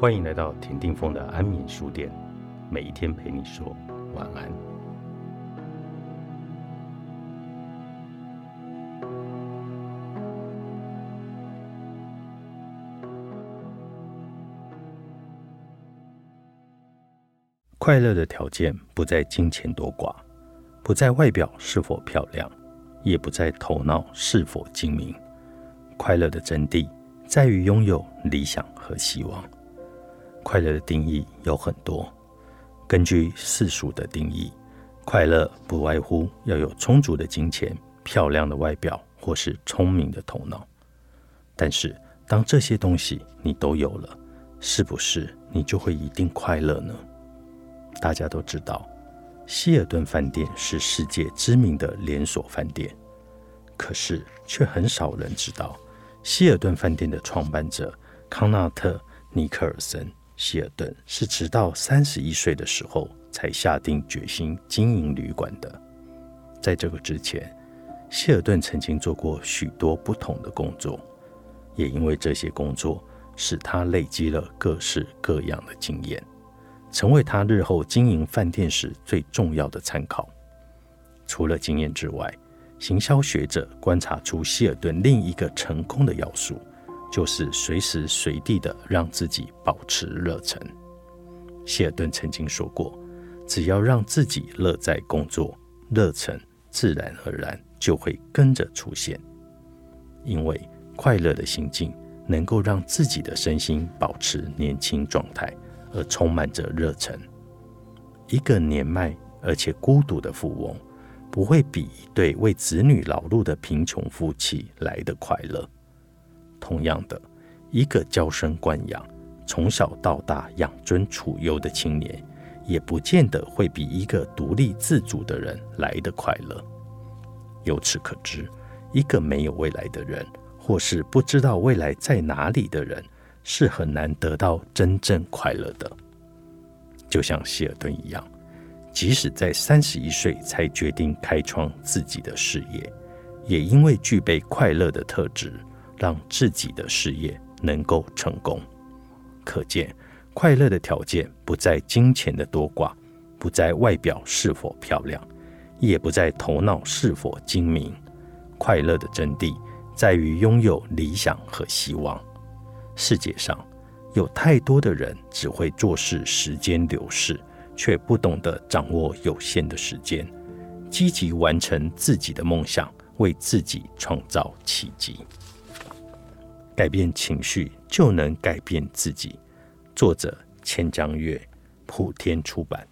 欢迎来到田定峰的安眠书店，每一天陪你说晚安。快乐的条件不在金钱多寡，不在外表是否漂亮，也不在头脑是否精明。快乐的真谛在于拥有理想和希望。快乐的定义有很多，根据世俗的定义，快乐不外乎要有充足的金钱、漂亮的外表或是聪明的头脑。但是，当这些东西你都有了，是不是你就会一定快乐呢？大家都知道，希尔顿饭店是世界知名的连锁饭店，可是却很少人知道，希尔顿饭店的创办者康纳特·尼克尔森。希尔顿是直到三十一岁的时候才下定决心经营旅馆的。在这个之前，希尔顿曾经做过许多不同的工作，也因为这些工作使他累积了各式各样的经验，成为他日后经营饭店时最重要的参考。除了经验之外，行销学者观察出希尔顿另一个成功的要素。就是随时随地的让自己保持热忱。希尔顿曾经说过：“只要让自己乐在工作，热忱自然而然就会跟着出现。因为快乐的心境能够让自己的身心保持年轻状态，而充满着热忱。一个年迈而且孤独的富翁，不会比一对为子女劳碌的贫穷夫妻来的快乐。”同样的，一个娇生惯养、从小到大养尊处优的青年，也不见得会比一个独立自主的人来得快乐。由此可知，一个没有未来的人，或是不知道未来在哪里的人，是很难得到真正快乐的。就像希尔顿一样，即使在三十一岁才决定开创自己的事业，也因为具备快乐的特质。让自己的事业能够成功，可见快乐的条件不在金钱的多寡，不在外表是否漂亮，也不在头脑是否精明。快乐的真谛在于拥有理想和希望。世界上有太多的人只会做事，时间流逝，却不懂得掌握有限的时间，积极完成自己的梦想，为自己创造奇迹。改变情绪就能改变自己。作者：千江月，普天出版。